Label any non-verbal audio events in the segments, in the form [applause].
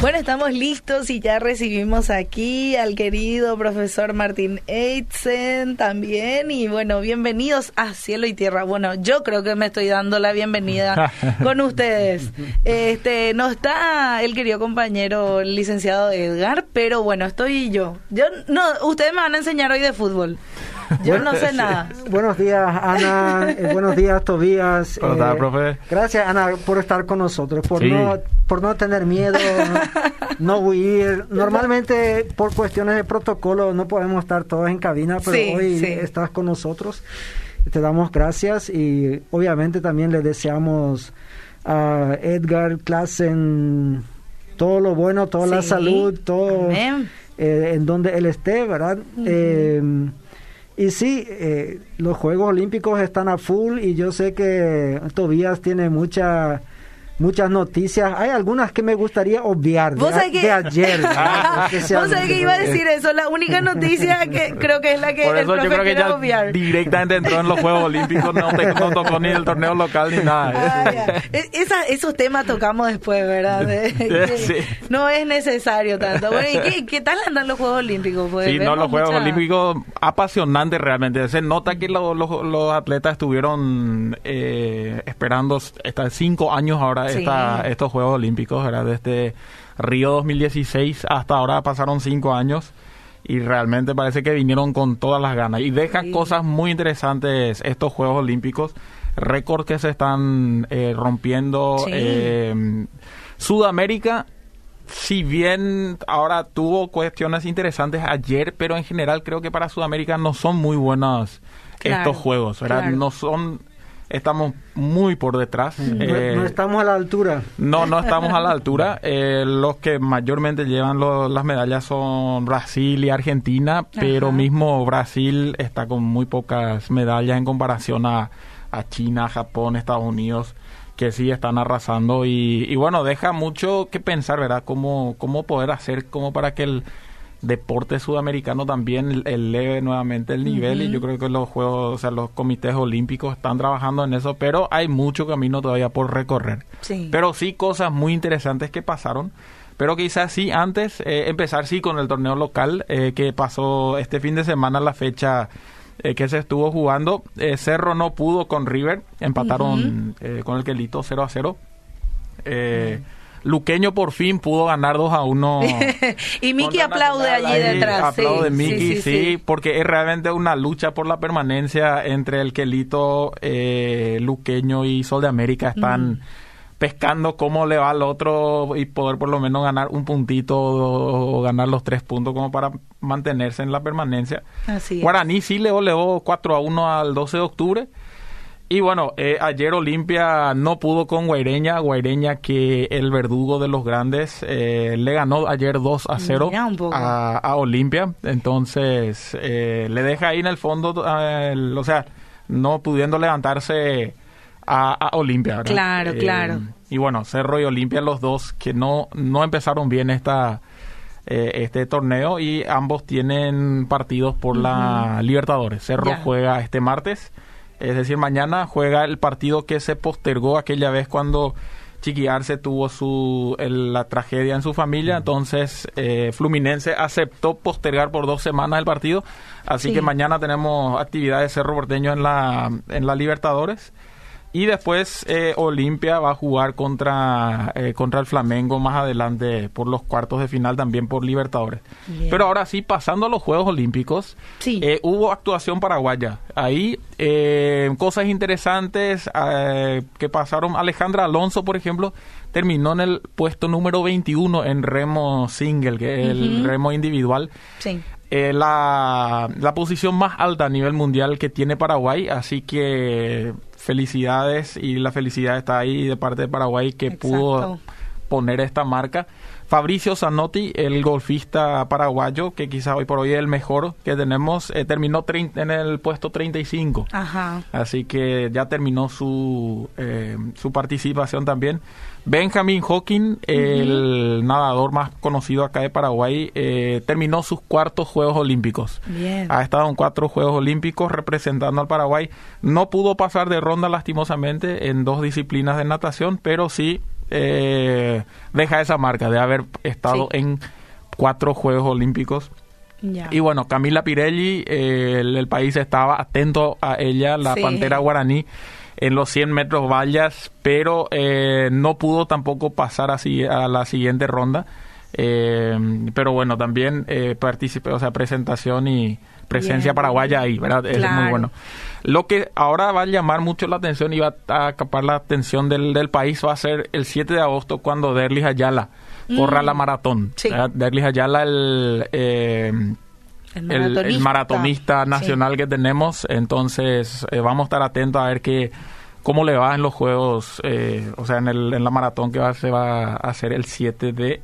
Bueno, estamos listos y ya recibimos aquí al querido profesor Martín Eitzen también. Y bueno, bienvenidos a Cielo y Tierra. Bueno, yo creo que me estoy dando la bienvenida [laughs] con ustedes. Este, no está el querido compañero licenciado Edgar, pero bueno, estoy yo. Yo no, ustedes me van a enseñar hoy de fútbol. [laughs] Yo no sé nada. [laughs] Buenos días, Ana. Eh, buenos días, Tobías. Hola, eh, profe. Gracias, Ana, por estar con nosotros, por no por no tener miedo, no, huir. Normalmente, por cuestiones de protocolo, no podemos estar todos en cabina, pero hoy estás con nosotros. Te damos gracias y obviamente también le deseamos a Edgar Klassen todo lo bueno, toda la salud, todo eh, en donde él esté, ¿verdad? Y sí, eh, los Juegos Olímpicos están a full y yo sé que Tobías tiene mucha muchas noticias. Hay algunas que me gustaría obviar de, ayer. [laughs] Vos sabés que iba a decir eso. La única noticia que creo que es la que Por eso el yo creo que ya obviar. directamente entró en los Juegos Olímpicos, no, no tocó ni el torneo local ni nada. Ah, e, esa, esos temas tocamos después, ¿verdad? [laughs] sí. No es necesario tanto. [laughs] Bueno, ¿y qué, qué tal andan los Juegos Olímpicos? Pues, sí, no, los Juegos Olímpicos apasionantes realmente. Se nota que los, los, atletas estuvieron eh, esperando hasta cinco años ahora estos Juegos Olímpicos, era desde Río 2016 hasta ahora pasaron cinco años y realmente parece que vinieron con todas las ganas. Y dejan cosas muy interesantes estos Juegos Olímpicos, récords que se están eh, rompiendo. Eh, Sudamérica si bien ahora tuvo cuestiones interesantes ayer, pero en general creo que para Sudamérica no son muy buenos estos juegos, ¿verdad? No son estamos muy por detrás. no, eh, estamos a la altura. No, no estamos a la altura. [laughs] Eh, los que mayormente llevan las medallas son Brasil y Argentina, pero mismo Brasil está con muy pocas medallas en comparación a, a China, Japón, Estados Unidos que sí están arrasando y, y, bueno, deja mucho que pensar, ¿verdad? Cómo, cómo poder hacer como para que el, deporte sudamericano también eleve nuevamente el nivel y yo creo que los juegos, o sea, los comités olímpicos están trabajando en eso, pero hay mucho camino todavía por recorrer. Pero sí cosas muy interesantes que pasaron. Pero quizás sí, antes eh, empezar sí con el torneo local eh, que pasó este fin de semana, la fecha eh, que se estuvo jugando. Cerro no pudo con River, empataron con el Quelito 0 a 0. Luqueño por fin pudo ganar 2 a 1. [laughs] y Miki aplaude allí detrás. Aplaude Miki, sí, porque es realmente una lucha por la permanencia entre el Quelito, eh, Luqueño y Sol de América. Están pescando cómo le va al otro y poder por lo menos ganar un puntito o, ganar los tres puntos como para mantenerse en la permanencia. Guaraní sí le oleó 4 a 1 al 12 de octubre. Y bueno, eh, ayer Olimpia no pudo con Guaireña, Guaireña que el verdugo de los grandes eh, le ganó ayer 2 a 0 a, Olimpia, entonces eh, le deja ahí en el fondo, o sea, no pudiendo levantarse a, Olimpia. Claro, claro. Y bueno, Cerro y Olimpia los dos que no, no empezaron bien esta este torneo y ambos tienen partidos por la Libertadores. Cerro juega este martes es decir, mañana juega el partido que se postergó aquella vez cuando Chiquiarse tuvo su la tragedia en su familia, entonces eh, Fluminense aceptó postergar por dos semanas el partido, así que mañana tenemos actividades Cerro Porteño en la en la Libertadores y después eh, Olimpia va a jugar contra, eh, contra el Flamengo más adelante por los cuartos de final también por Libertadores. Pero ahora sí, pasando a los Juegos Olímpicos, eh, hubo actuación paraguaya. Ahí cosas interesantes que pasaron. Alejandra Alonso, por ejemplo, terminó en el puesto número 21 en remo single, que es el remo individual. Sí. la, la posición más alta a nivel mundial que tiene Paraguay, así que felicidades y la felicidad está ahí de parte de Paraguay que pudo poner esta marca. Fabricio Zanotti, el golfista paraguayo, que quizás hoy por hoy es el mejor que tenemos, eh, terminó en el puesto 35. Ajá. Así que ya terminó su, eh, su participación también. Benjamin Hawking, el nadador más conocido acá de Paraguay, eh, terminó sus cuartos Juegos Olímpicos. Ha estado en cuatro Juegos Olímpicos representando al Paraguay. No pudo pasar de ronda lastimosamente en dos disciplinas de natación, pero sí eh, deja esa marca de haber estado en cuatro Juegos Olímpicos. Y bueno, Camila Pirelli, eh, el, país estaba atento a ella, la pantera guaraní, en los 100 metros vallas, pero eh, no pudo tampoco pasar así a la siguiente ronda. pero bueno, también participé, o sea, presentación y presencia paraguaya ahí, ¿verdad? Es muy bueno. Lo que ahora va a llamar mucho la atención y va a acapar la atención del, del país va a ser el 7 de agosto cuando Derlis Ayala corra la mm. maratón. Sí. Derlis Ayala, el... Eh, el maratonista, nacional que tenemos, entonces eh, vamos a estar atentos a ver qué, cómo le va en los juegos, eh, o sea, en, el, en la maratón que va, se va a hacer el 7 de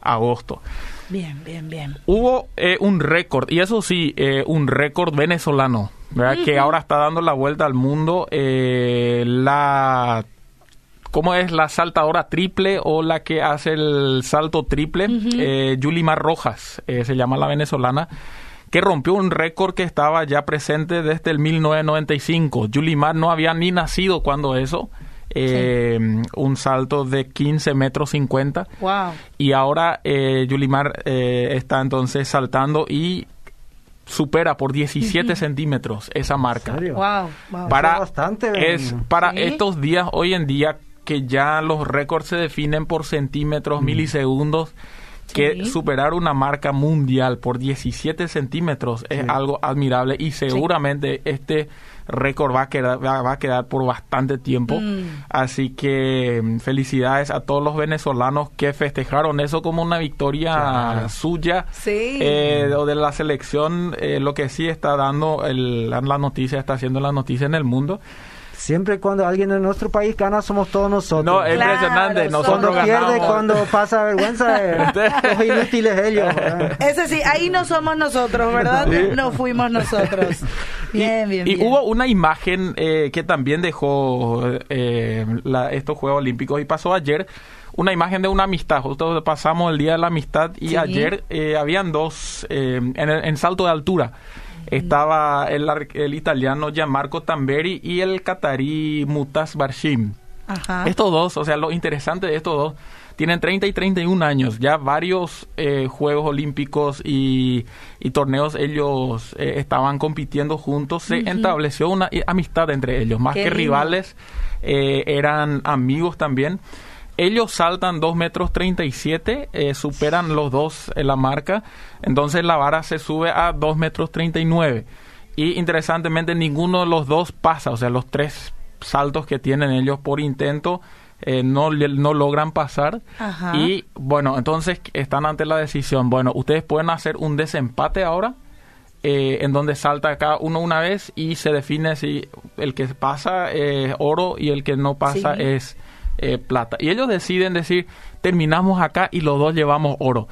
agosto. Bien, bien, bien. Hubo eh, un récord, y eso sí, eh, un récord venezolano, ¿verdad? Que ahora está dando la vuelta al mundo. Eh, la. ¿Cómo es la saltadora triple o la que hace el salto triple? Yulimar Rojas, se llama la venezolana que rompió un récord que estaba ya presente desde el 1995. Yulimar no había ni nacido cuando eso eh, un salto de 15 metros 50. Wow. Y ahora eh, Yulimar eh, está entonces saltando y supera por 17 centímetros esa marca. Wow, Para, bastante es para estos días, hoy en día, que ya los récords se definen por centímetros, milisegundos, que superar una marca mundial por 17 centímetros es algo admirable y seguramente este récord va a quedar, va, a quedar por bastante tiempo. Mm. Así que mm, felicidades a todos los venezolanos que festejaron eso como una victoria suya eh, o de la selección. Eh, lo que sí está dando el, la noticia, está haciendo la noticia en el mundo Siempre cuando alguien en nuestro país gana, somos todos nosotros. No, es impresionante. Nosotros cuando pierde, cuando pasa vergüenza, [laughs] eh, los inútiles ellos. Ese sí, ahí no somos nosotros, ¿verdad? No fuimos nosotros. [laughs] Bien, bien, y, hubo una imagen eh, que también dejó eh, estos Juegos Olímpicos y pasó ayer una imagen de una amistad. Justo pasamos el Día de la Amistad y ayer habían dos en, en salto de altura estaba el, el italiano Gianmarco Tamberi y el catarí Mutas Barshim. Estos dos, o sea, lo interesante de estos dos, tienen 30 y 31 años, ya varios eh, Juegos Olímpicos y, torneos ellos eh, estaban compitiendo juntos, se estableció una amistad entre ellos, más que rivales, eh, eran amigos también. Ellos saltan 2 metros 37, eh, superan los dos en la marca, entonces la vara se sube a 2 metros 39. Y interesantemente ninguno de los dos pasa, o sea, los tres saltos que tienen ellos por intento eh, no, no logran pasar. Y bueno, entonces están ante la decisión, bueno, ustedes pueden hacer un desempate ahora. Eh, en donde salta cada uno una vez y se define si el que pasa es oro y el que no pasa es eh, plata. Y ellos deciden decir, terminamos acá y los dos llevamos oro.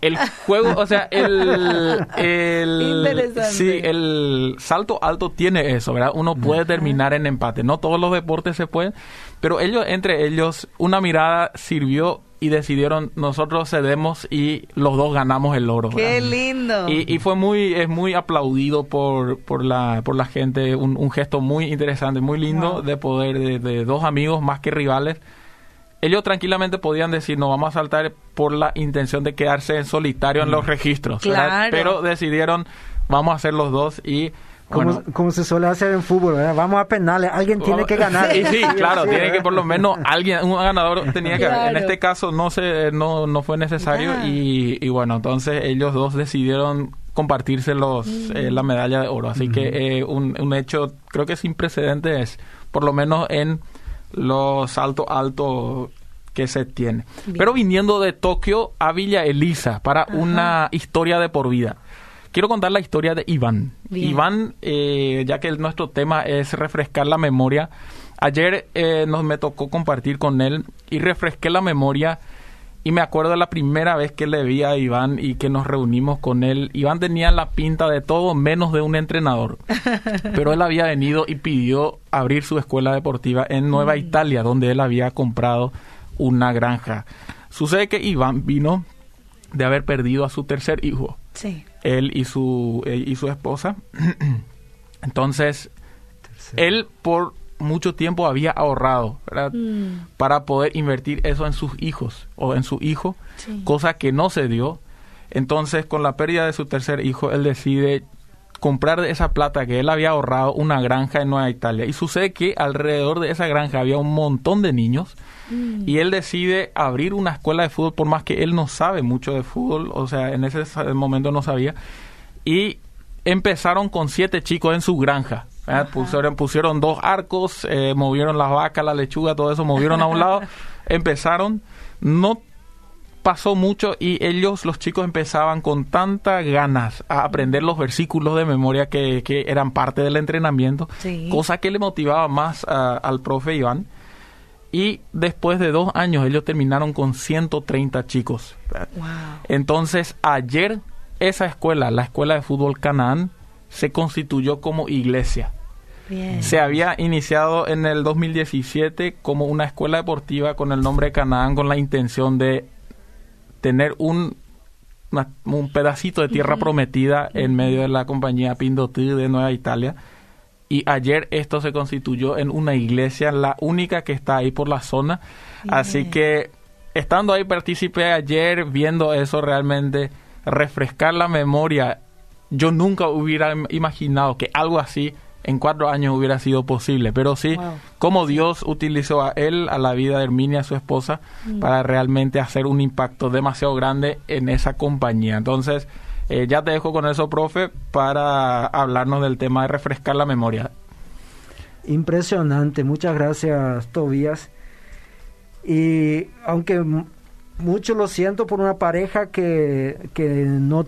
El juego, o sea, el, [laughs] el, sí, el salto alto tiene eso, ¿verdad? Uno puede terminar en empate. No todos los deportes se pueden, pero ellos, entre ellos, una mirada sirvió y decidieron nosotros cedemos y los dos ganamos el oro. Qué lindo. Y, y, fue muy es muy aplaudido por, por la por la gente, un, un gesto muy interesante, muy lindo de poder de, dos amigos más que rivales. Ellos tranquilamente podían decir, no vamos a saltar por la intención de quedarse en solitario en los registros, pero decidieron, vamos a hacer los dos y como, como, se suele hacer en fútbol, vamos a penales, alguien tiene que ganar. Sí, sí claro, tiene que por lo menos alguien, un ganador tenía que En este caso no se no, no fue necesario y, y, bueno, entonces ellos dos decidieron compartirse los, eh, la medalla de oro. Así que eh, un, un, hecho, creo que sin precedentes, por lo menos en los saltos altos que se tiene. Pero viniendo de Tokio a Villa Elisa para una historia de por vida. Quiero contar la historia de Iván. Iván, eh, ya que nuestro tema es refrescar la memoria, ayer eh, nos me tocó compartir con él y refresqué la memoria y me acuerdo de la primera vez que le vi a Iván y que nos reunimos con él. Iván tenía la pinta de todo menos de un entrenador, [laughs] pero él había venido y pidió abrir su escuela deportiva en Nueva mm. Italia, donde él había comprado una granja. Sucede que Iván vino de haber perdido a su tercer hijo. Sí él y su, eh, y su esposa. [clears throat] Entonces, él por mucho tiempo había ahorrado mm. para poder invertir eso en sus hijos o en su hijo, cosa que no se dio. Entonces, con la pérdida de su tercer hijo, él decide comprar de esa plata que él había ahorrado una granja en Nueva Italia. Y sucede que alrededor de esa granja había un montón de niños mm. y él decide abrir una escuela de fútbol, por más que él no sabe mucho de fútbol, o sea, en ese momento no sabía. Y empezaron con siete chicos en su granja. Pusieron, pusieron dos arcos, eh, movieron las vacas, la lechuga, todo eso, movieron a un lado, [laughs] empezaron, no pasó mucho y ellos, los chicos, empezaban con tantas ganas a aprender los versículos de memoria que, que eran parte del entrenamiento, cosa que le motivaba más al profe Iván. Y después de dos años ellos terminaron con 130 chicos. Entonces ayer esa escuela, la Escuela de Fútbol Canaán, se constituyó como iglesia. Se había iniciado en el 2017 como una escuela deportiva con el nombre Canaán con la intención de tener un, un pedacito de tierra prometida en medio de la compañía Pindotí de Nueva Italia. Y ayer esto se constituyó en una iglesia, la única que está ahí por la zona. Así que estando ahí participé ayer viendo eso realmente refrescar la memoria. Yo nunca hubiera imaginado que algo así en cuatro años hubiera sido posible, pero sí, como Dios utilizó a él, a la vida de Herminia, su esposa, mm. para realmente hacer un impacto demasiado grande en esa compañía. Entonces, eh, ya te dejo con eso, profe, para hablarnos del tema de refrescar la memoria. Impresionante, muchas gracias, Tobías. Y aunque mucho lo siento por una pareja que, que no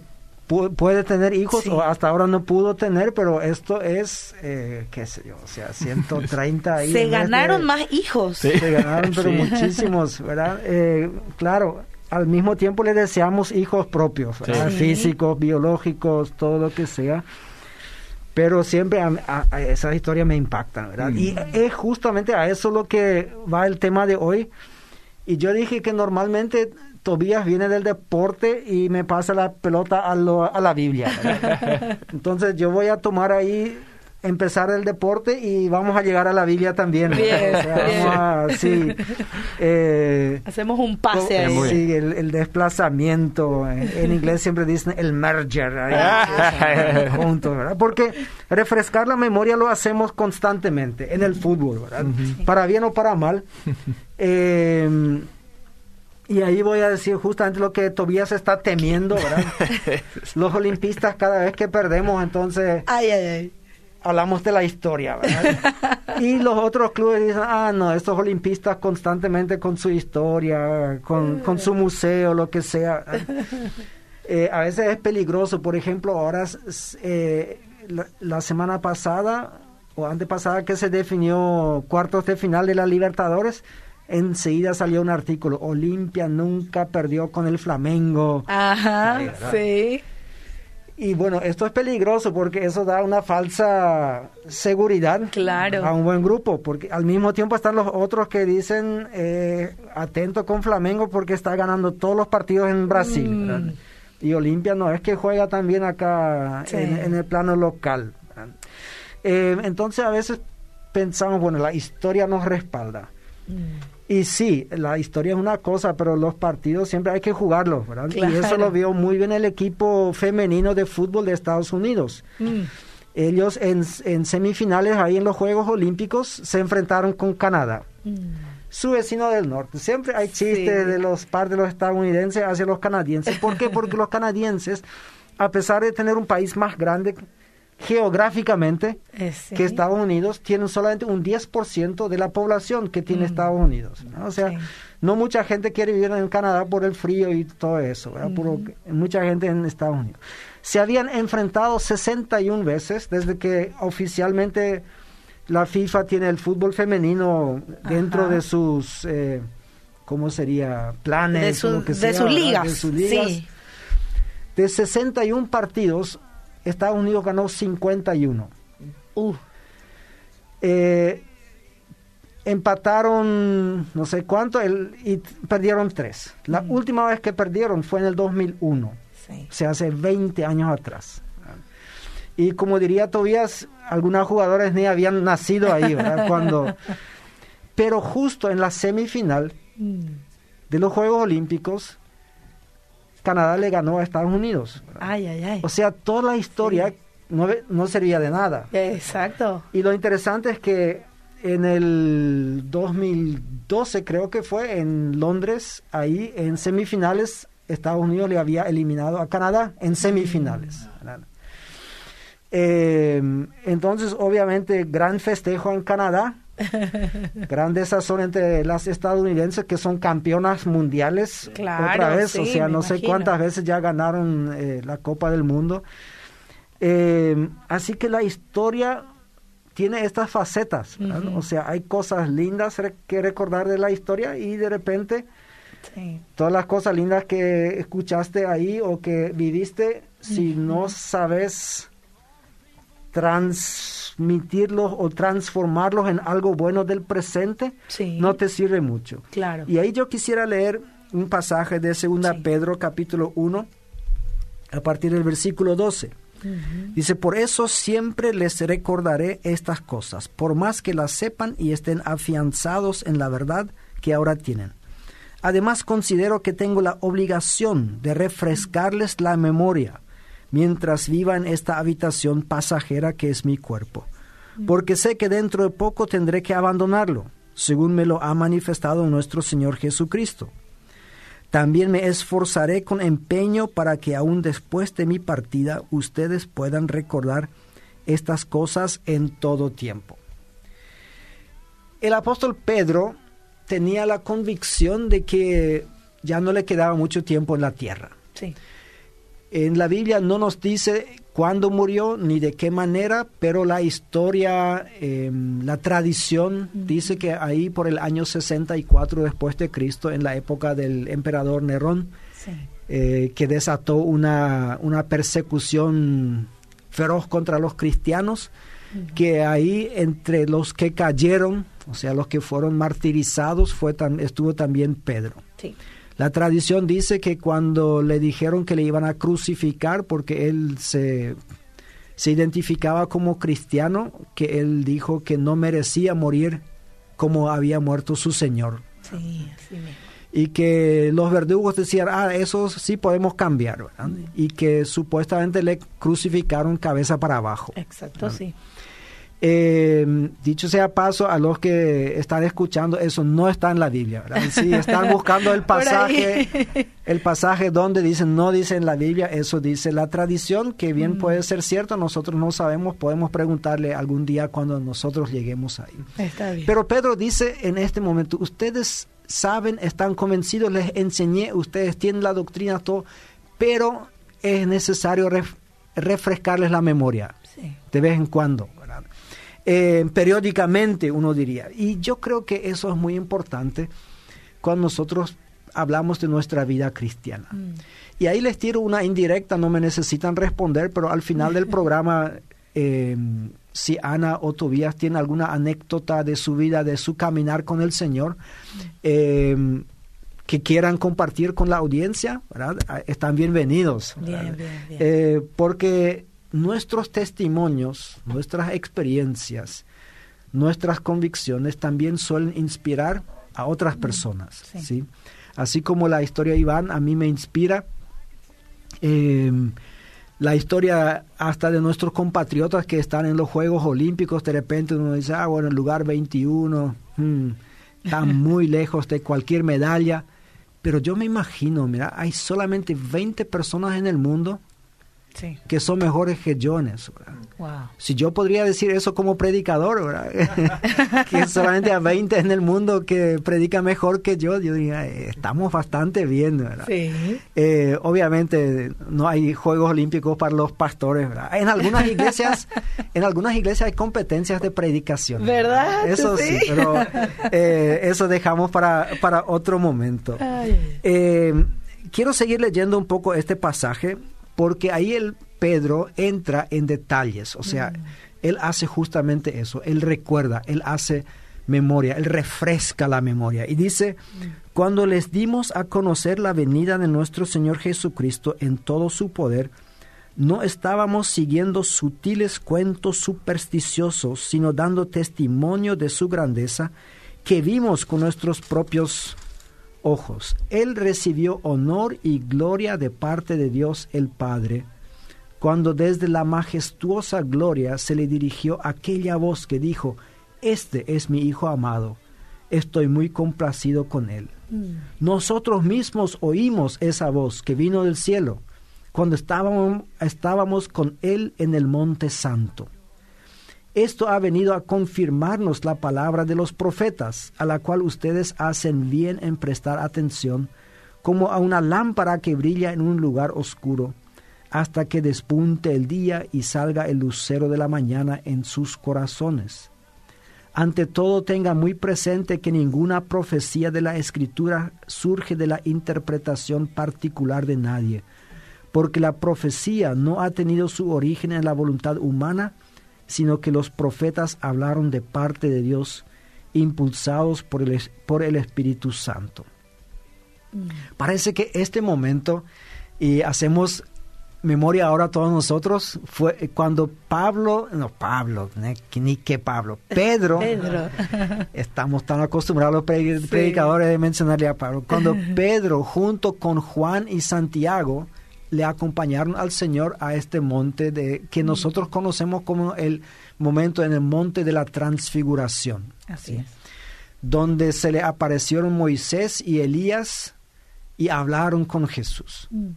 puede tener hijos o hasta ahora no pudo tener, pero esto es, eh, qué sé yo, o sea, 130 Se ganaron más hijos. Se ganaron, pero muchísimos, ¿verdad? Eh, claro, al mismo tiempo le deseamos hijos propios, físicos, biológicos, todo lo que sea. Pero siempre a, esas historias me impactan, ¿verdad? Y es justamente a eso lo que va el tema de hoy y yo dije que normalmente Tobías viene del deporte y me pasa la pelota a, a la Biblia. [laughs] Entonces yo voy a tomar ahí empezar el deporte y vamos a llegar a la Biblia también. [laughs] sí, eh, Hacemos un pase ahí. Sí, el, desplazamiento. En inglés siempre dicen el merger. [laughs] juntos, ¿verdad? Porque refrescar la memoria lo hacemos constantemente en el fútbol, ¿verdad? Para bien o para mal. [laughs] Eh, y ahí voy a decir justamente lo que Tobías está temiendo, ¿verdad? Los olimpistas cada vez que perdemos, entonces... Ay, ay, ay hablamos de la historia, ¿verdad? [laughs] y los otros clubes dicen, ah, no, estos olimpistas constantemente con su historia, con, con su museo, lo que sea. [laughs] Eh, a veces es peligroso, por ejemplo, ahora, eh, la, semana pasada o antepasada que se definió cuartos de final de la Libertadores, enseguida salió un artículo, Olimpia nunca perdió con el Flamengo. Ajá, sí. Y bueno, esto es peligroso porque eso da una falsa seguridad a un buen grupo, porque al mismo tiempo están los otros que dicen eh, atento con Flamengo porque está ganando todos los partidos en Brasil. Mm. Y Olimpia no es que juega también acá en, el plano local. Eh, entonces a veces pensamos, bueno, la historia nos respalda. Mm. Y sí, la historia es una cosa, pero los partidos siempre hay que jugarlos, ¿verdad? Y eso lo vio muy bien el equipo femenino de fútbol de Estados Unidos. Mm. Ellos en, semifinales, ahí en los Juegos Olímpicos, se enfrentaron con Canadá. Mm. Su vecino del norte. Siempre hay chistes de los par de los estadounidenses hacia los canadienses. ¿Por qué? Porque los canadienses, a pesar de tener un país más grande geográficamente eh, que Estados Unidos tiene solamente un 10% de la población que tiene mm. Estados Unidos. O sea, no mucha gente quiere vivir en Canadá por el frío y todo eso, mm. mucha gente en Estados Unidos. Se habían enfrentado 61 veces desde que oficialmente la FIFA tiene el fútbol femenino dentro de sus, eh, ¿cómo sería? Planes, de, sus ligas. De sus ligas. De 61 partidos, Estados Unidos ganó 51. Uh. Eh, empataron no sé cuánto y perdieron tres. La mm. última vez que perdieron fue en el 2001. Se hace 20 años atrás. Y como diría Tobías, algunos jugadores ni habían nacido ahí, ¿verdad? [laughs] Cuando... Pero justo en la semifinal de los Juegos Olímpicos, Canadá le ganó a Estados Unidos. Ay, ay, ay. O sea, toda la historia no, no servía de nada. Exacto. Y lo interesante es que en el 2012 creo que fue en Londres, ahí en semifinales Estados Unidos le había eliminado a Canadá en semifinales. Eh, entonces, obviamente, gran festejo en Canadá, gran desazón entre las estadounidenses que son campeonas mundiales otra vez, o sea, no sé cuántas veces ya ganaron eh, la Copa del Mundo. Eh, así que la historia tiene estas facetas, o sea, hay cosas lindas que recordar de la historia y de repente todas las cosas lindas que escuchaste ahí o que viviste, si no sabes transmitirlos o transformarlos en algo bueno del presente, no te sirve mucho. Claro. Y ahí yo quisiera leer un pasaje de 2 Pedro capítulo 1 a partir del versículo 12. Dice, por eso siempre les recordaré estas cosas, por más que las sepan y estén afianzados en la verdad que ahora tienen. Además considero que tengo la obligación de refrescarles la memoria mientras viva en esta habitación pasajera que es mi cuerpo, porque sé que dentro de poco tendré que abandonarlo, según me lo ha manifestado nuestro Señor Jesucristo. También me esforzaré con empeño para que aún después de mi partida ustedes puedan recordar estas cosas en todo tiempo. El apóstol Pedro tenía la convicción de que ya no le quedaba mucho tiempo en la tierra. Sí. En la Biblia no nos dice cuándo murió ni de qué manera, pero la historia, em, la tradición dice que ahí por el año 64 después de Cristo, en la época del emperador Nerón, eh, que desató una, una, persecución feroz contra los cristianos, que ahí entre los que cayeron, o sea, los que fueron martirizados, fue estuvo también Pedro. Sí. La tradición dice que cuando le dijeron que le iban a crucificar porque él se, se identificaba como cristiano, que él dijo que no merecía morir como había muerto su Señor. Sí, así y que los verdugos decían, ah, eso sí podemos cambiar, y que supuestamente le crucificaron cabeza para abajo. Exacto, sí. Eh, dicho sea paso, a los que están escuchando, eso no está en la Biblia. Si están [laughs] buscando el pasaje, el pasaje donde dicen no dice en la Biblia, eso dice la tradición, que bien mm. puede ser cierto, nosotros no sabemos, podemos preguntarle algún día cuando nosotros lleguemos ahí. Pero Pedro dice en este momento, ustedes saben, están convencidos, les enseñé, ustedes tienen la doctrina, todo, pero es necesario refrescarles la memoria de vez en cuando. Eh, periódicamente, uno diría. Y yo creo que eso es muy importante cuando nosotros hablamos de nuestra vida cristiana. Mm. Y ahí les tiro una indirecta, no me necesitan responder, pero al final del [laughs] programa, eh, si Ana o Tobías tienen alguna anécdota de su vida, de su caminar con el Señor, eh, que quieran compartir con la audiencia, están bienvenidos. porque nuestros testimonios, nuestras experiencias, nuestras convicciones también suelen inspirar a otras personas. Sí. Así como la historia de Iván a mí me inspira, em, la historia hasta de nuestros compatriotas que están en los Juegos Olímpicos, de repente uno dice, ah, bueno, el lugar 21, hmm, están [laughs] muy lejos de cualquier medalla, pero yo me imagino, mira, hay solamente 20 personas en el mundo que son mejores que yo en eso. Si yo podría decir eso como predicador, [laughs] que solamente a 20 en el mundo que predica mejor que yo, yo diría, eh, estamos bastante bien. Eh, obviamente no hay Juegos Olímpicos para los pastores. En algunas iglesias, [laughs] en algunas iglesias hay competencias de predicación. ¿Verdad? Eso sí, pero eh, eso dejamos para, para otro momento. quiero seguir leyendo un poco este pasaje porque ahí el Pedro entra en detalles, o sea, mm. él hace justamente eso, él recuerda, él hace memoria, él refresca la memoria y dice, mm. cuando les dimos a conocer la venida de nuestro Señor Jesucristo en todo su poder, no estábamos siguiendo sutiles cuentos supersticiosos, sino dando testimonio de su grandeza que vimos con nuestros propios ojos. Él recibió honor y gloria de parte de Dios el Padre, cuando desde la majestuosa gloria se le dirigió aquella voz que dijo, Este es mi Hijo amado, estoy muy complacido con él. Mm. Nosotros mismos oímos esa voz que vino del cielo cuando estábamos, estábamos con Él en el Monte Santo. Esto ha venido a confirmarnos la palabra de los profetas, a la cual ustedes hacen bien en prestar atención, como a una lámpara que brilla en un lugar oscuro, hasta que despunte el día y salga el lucero de la mañana en sus corazones. Ante todo tenga muy presente que ninguna profecía de la Escritura surge de la interpretación particular de nadie, porque la profecía no ha tenido su origen en la voluntad humana, sino que los profetas hablaron de parte de Dios, impulsados por el, por el Espíritu Santo. Mm. Parece que este momento, y hacemos memoria ahora todos nosotros, fue cuando Pablo, no Pablo, ni, que Pablo, [laughs] Pedro, [laughs] estamos tan acostumbrados los predicadores de mencionarle a Pablo, cuando [laughs] Pedro junto con Juan y Santiago, le acompañaron al Señor a este monte de que nosotros conocemos como el momento en el monte de la transfiguración. Así es. Donde se le aparecieron Moisés y Elías y hablaron con Jesús. Mm.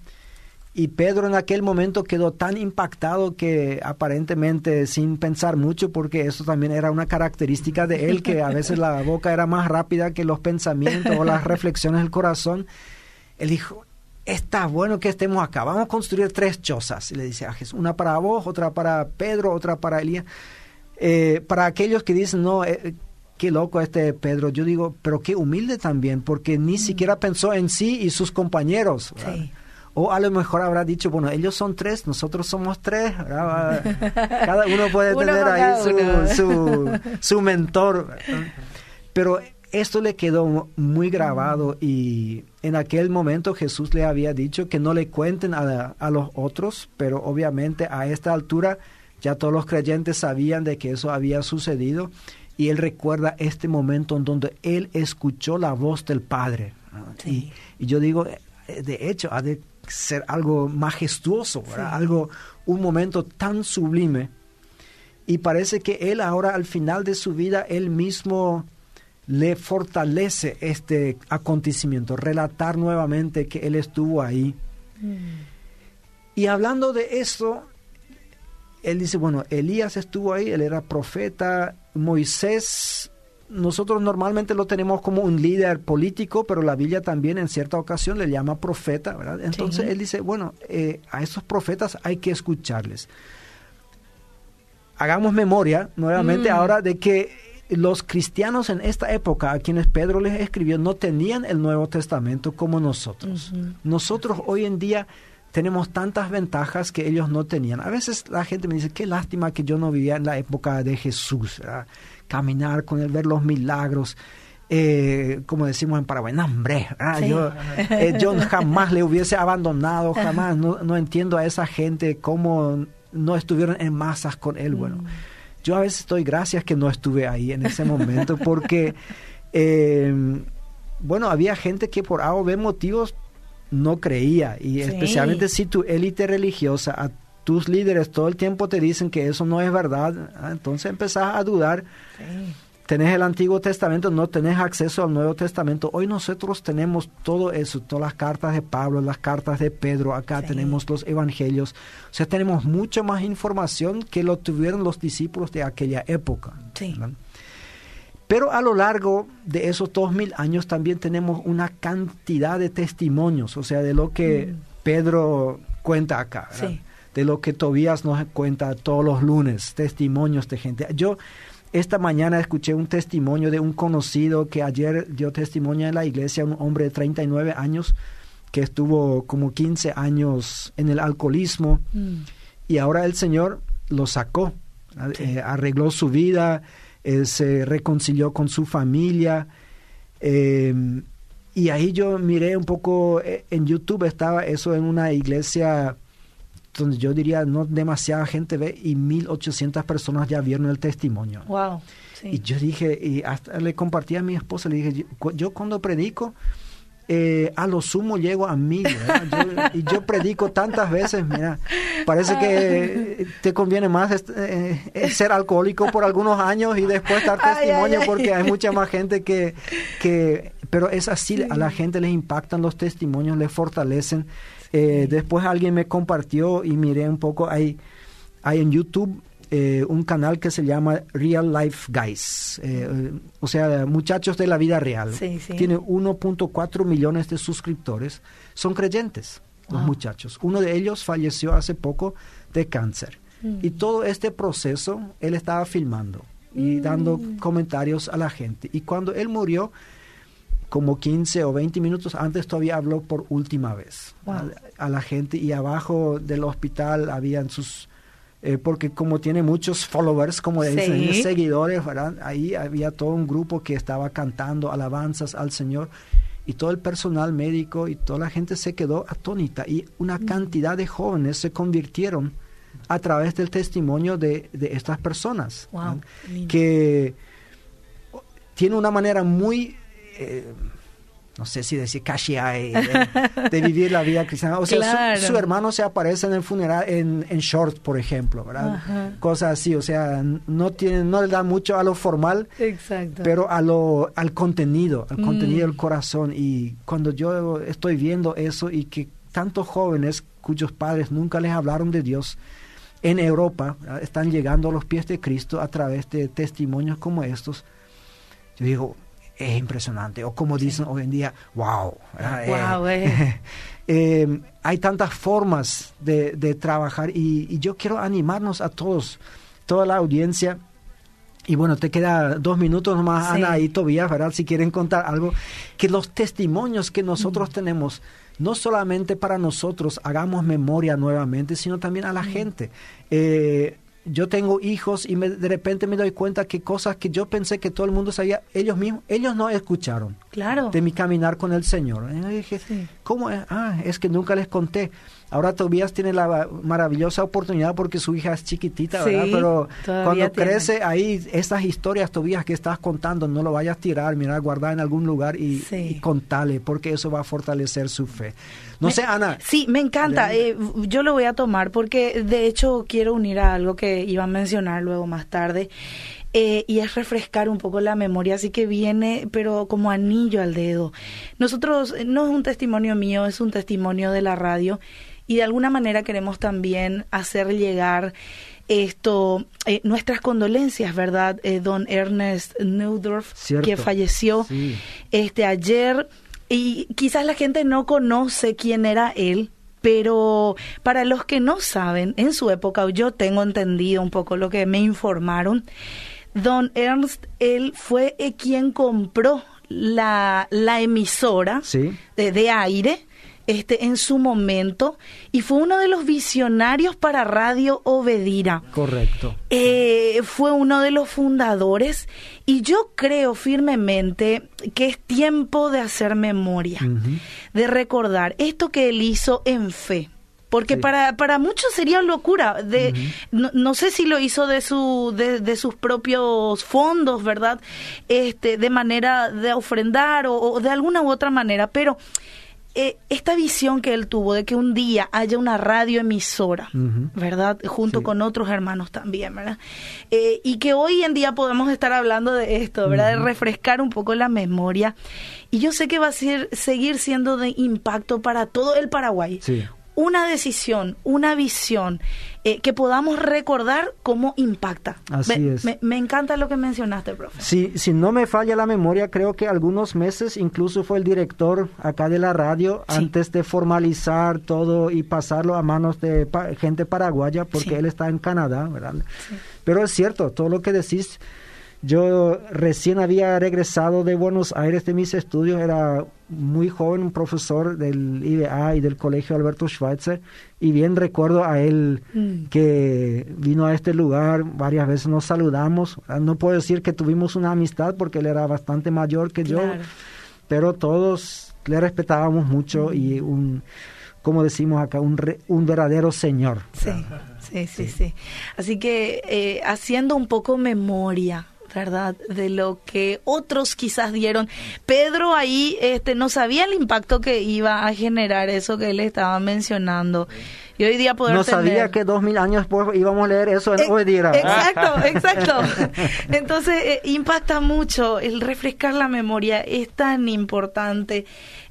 Y Pedro en aquel momento quedó tan impactado que aparentemente sin pensar mucho, porque eso también era una característica de él, que a veces la boca era más rápida que los pensamientos o las [laughs] reflexiones del corazón. Él dijo, está bueno que estemos acá, vamos a construir tres chozas. Y le dice a Jesús, una para vos, otra para Pedro, otra para Elías. Eh, para aquellos que dicen, no, eh, qué loco este Pedro, yo digo, pero qué humilde también, porque ni mm. siquiera pensó en sí y sus compañeros. O a lo mejor habrá dicho, bueno, ellos son tres, nosotros somos tres. [laughs] Cada uno puede tener ahí su, su, su, mentor. Pero esto le quedó muy grabado y en aquel momento Jesús le había dicho que no le cuenten a, los otros, pero obviamente a esta altura ya todos los creyentes sabían de que eso había sucedido y él recuerda este momento en donde él escuchó la voz del Padre. Y, yo digo, eh, de hecho, ha de ser algo majestuoso, algo, un momento tan sublime. Y parece que él ahora al final de su vida, él mismo le fortalece este acontecimiento, relatar nuevamente que él estuvo ahí. Mm. Y hablando de esto, él dice, bueno, Elías estuvo ahí, él era profeta, Moisés, nosotros normalmente lo tenemos como un líder político, pero la Biblia también en cierta ocasión le llama profeta, ¿verdad? Entonces él dice, bueno, eh, a esos profetas hay que escucharles. Hagamos memoria nuevamente mm. ahora de que los cristianos en esta época, a quienes Pedro les escribió, no tenían el Nuevo Testamento como nosotros. Nosotros hoy en día tenemos tantas ventajas que ellos no tenían. A veces la gente me dice, qué lástima que yo no vivía en la época de Jesús, caminar con él, ver los milagros. Eh, como decimos en Paraguay, hambre, yo, eh, yo, [laughs] jamás le hubiese abandonado, jamás, no, no, entiendo a esa gente cómo no estuvieron en masas con él. Bueno, mm. Yo a veces estoy gracias que no estuve ahí en ese momento porque, [laughs] em, bueno, había gente que por A o B motivos no creía y especialmente si tu élite religiosa, a tus líderes todo el tiempo te dicen que eso no es verdad, ah, entonces empezás a dudar. Sí tenés el Antiguo Testamento, no tenés acceso al Nuevo Testamento. Hoy nosotros tenemos todo eso, todas las cartas de Pablo, las cartas de Pedro, acá tenemos los evangelios. O sea, tenemos mucha más información que lo tuvieron los discípulos de aquella época. Pero a lo largo de esos dos mil años también tenemos una cantidad de testimonios, o sea, de lo que mm. Pedro cuenta acá, de lo que Tobías nos cuenta todos los lunes, testimonios de gente. Yo esta mañana escuché un testimonio de un conocido que ayer dio testimonio en la iglesia, un hombre de 39 años que estuvo como 15 años en el alcoholismo mm. y ahora el Señor lo sacó, eh, arregló su vida, eh, se reconcilió con su familia. Em, y ahí yo miré un poco, eh, en YouTube estaba eso en una iglesia donde yo diría no demasiada gente ve y 1800 personas ya vieron el testimonio. Wow. Y yo dije, y hasta le compartí a mi esposa, le dije, yo, cuando predico, eh, a lo sumo llego a mí. y yo predico tantas veces, mira, parece que te conviene más eh, ser alcohólico por algunos años y después dar testimonio porque hay mucha más gente que, que... Pero es así, a la gente les impactan los testimonios, les fortalecen. Eh, después alguien me compartió y miré un poco, hay, hay en YouTube eh, un canal que se llama Real Life Guys, eh, o sea, muchachos de la vida real. Tiene 1.4 millones de suscriptores, son creyentes los muchachos. Uno de ellos falleció hace poco de cáncer. Mm. Y todo este proceso él estaba filmando y dando mm. comentarios a la gente. Y cuando él murió, como 15 o 20 minutos antes todavía habló por última vez. A, la gente y abajo del hospital habían sus... Eh, porque como tiene muchos followers, como dicen, seguidores, ¿verdad? ahí había todo un grupo que estaba cantando alabanzas al Señor y todo el personal médico y toda la gente se quedó atónita y una mm. cantidad de jóvenes se convirtieron a través del testimonio de, de estas personas que tiene una manera muy eh, no sé si decir casi de, de, vivir la vida cristiana. O sea, su, hermano se aparece en el funeral en, en short, por ejemplo, ¿verdad? Cosas así, o sea, no le da mucho a lo formal, pero a lo, al contenido, al contenido del mm. corazón. Y cuando yo estoy viendo eso y que tantos jóvenes cuyos padres nunca les hablaron de Dios, en Europa están llegando a los pies de Cristo a través de testimonios como estos, yo digo, es impresionante. O como dicen hoy en día, wow. wow eh. Eh. [laughs] Eh, hay tantas formas de, trabajar y, yo quiero animarnos a todos, toda la audiencia. Y bueno, te queda dos minutos nomás, Ana y Tobías, ¿verdad? Si quieren contar algo, que los testimonios que nosotros mm. tenemos, no solamente para nosotros hagamos memoria nuevamente, sino también a la mm. gente yo tengo hijos y de repente me doy cuenta que cosas que yo pensé que todo el mundo sabía, ellos mismos, ellos no escucharon. Claro. De mi caminar con el Señor. Y dije, ¿cómo es? Ah, es que nunca les conté. Ahora Tobías tiene la maravillosa oportunidad porque su hija es chiquitita, ¿verdad? Pero cuando crece ahí, estas historias, Tobías, que estás contando, no lo vayas a tirar, mira, guardar en algún lugar y, y contale, porque eso va a fortalecer su fe. No sé, Ana. Sí, me encanta. Eh, yo lo voy a tomar porque de hecho quiero unir a algo que iba a mencionar luego más tarde. Eh, y es refrescar un poco la memoria, así que viene, pero como anillo al dedo. Nosotros, no es un testimonio mío, es un testimonio de la radio y de alguna manera queremos también hacer llegar esto, eh, nuestras condolencias, ¿verdad? Eh, don Ernest Neudorf, que falleció este ayer. Y quizás la gente no conoce quién era él, pero para los que no saben, en su época yo tengo entendido un poco lo que me informaron, don Ernst, él fue eh, quien compró la, la emisora de, de aire este, en su momento y fue uno de los visionarios para Radio Obedira. Correcto. Eh, fue uno de los fundadores y yo creo firmemente que es tiempo de hacer memoria, de recordar esto que él hizo en fe. Porque para, para muchos sería locura. De, no, sé si lo hizo de, su, de, sus propios fondos, ¿verdad? Este, de manera de ofrendar o, o de alguna u otra manera. Pero eh, esta visión que él tuvo de que un día haya una radioemisora, ¿verdad? Junto con otros hermanos también, ¿verdad? Eh, y que hoy en día podemos estar hablando de esto, ¿verdad? De refrescar un poco la memoria. Y yo sé que va a ser, seguir siendo de impacto para todo el Paraguay. Sí una decisión, una visión eh, que podamos recordar cómo impacta. Así me, es. Me, encanta lo que mencionaste, profe. Si, si no me falla la memoria, creo que algunos meses incluso fue el director acá de la radio antes de formalizar todo y pasarlo a manos de gente paraguaya, porque él está en Canadá, ¿verdad? Pero es cierto, todo lo que decís. Yo recién había regresado de Buenos Aires de mis estudios, era muy joven, un profesor del IBA y del Colegio Alberto Schweitzer, y bien recuerdo a él mm. que vino a este lugar, varias veces nos saludamos, no puedo decir que tuvimos una amistad porque él era bastante mayor que yo, pero todos le respetábamos mucho y un como decimos acá, un, un verdadero Señor. Sí, sí, sí, sí. Así que eh, haciendo un poco memoria, ¿verdad? De lo que otros quizás dieron. Pedro ahí este, no sabía el impacto que iba a generar eso que él estaba mencionando. Y hoy día poder No sabía que dos mil años después íbamos a leer eso en hoy día. Exacto, [laughs] exacto. [laughs] Entonces eh, impacta mucho el refrescar la memoria, es tan importante.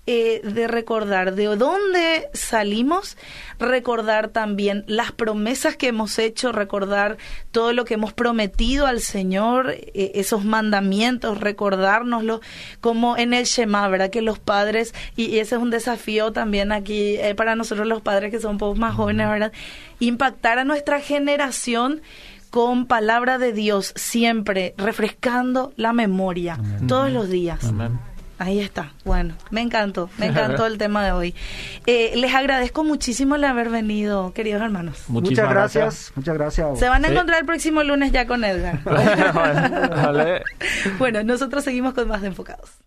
Eh, de recordar de dónde salimos, recordar también las promesas que hemos hecho, recordar todo lo que hemos prometido al Señor, eh, esos mandamientos, recordárnoslo, como en el Shema, ¿verdad? Que los padres, y, ese es un desafío también aquí eh, para nosotros los padres que son un poco más jóvenes, ¿verdad? Impactar a nuestra generación con palabra de Dios siempre, refrescando la memoria todos los días. Amén. Ahí está. Bueno, me encantó, me encantó el [laughs] tema de hoy. Eh, les agradezco muchísimo el haber venido, queridos hermanos. muchas gracias, muchas gracias. Se van a encontrar el próximo lunes ya con Edgar. [laughs] bueno, nosotros seguimos con más de Enfocados.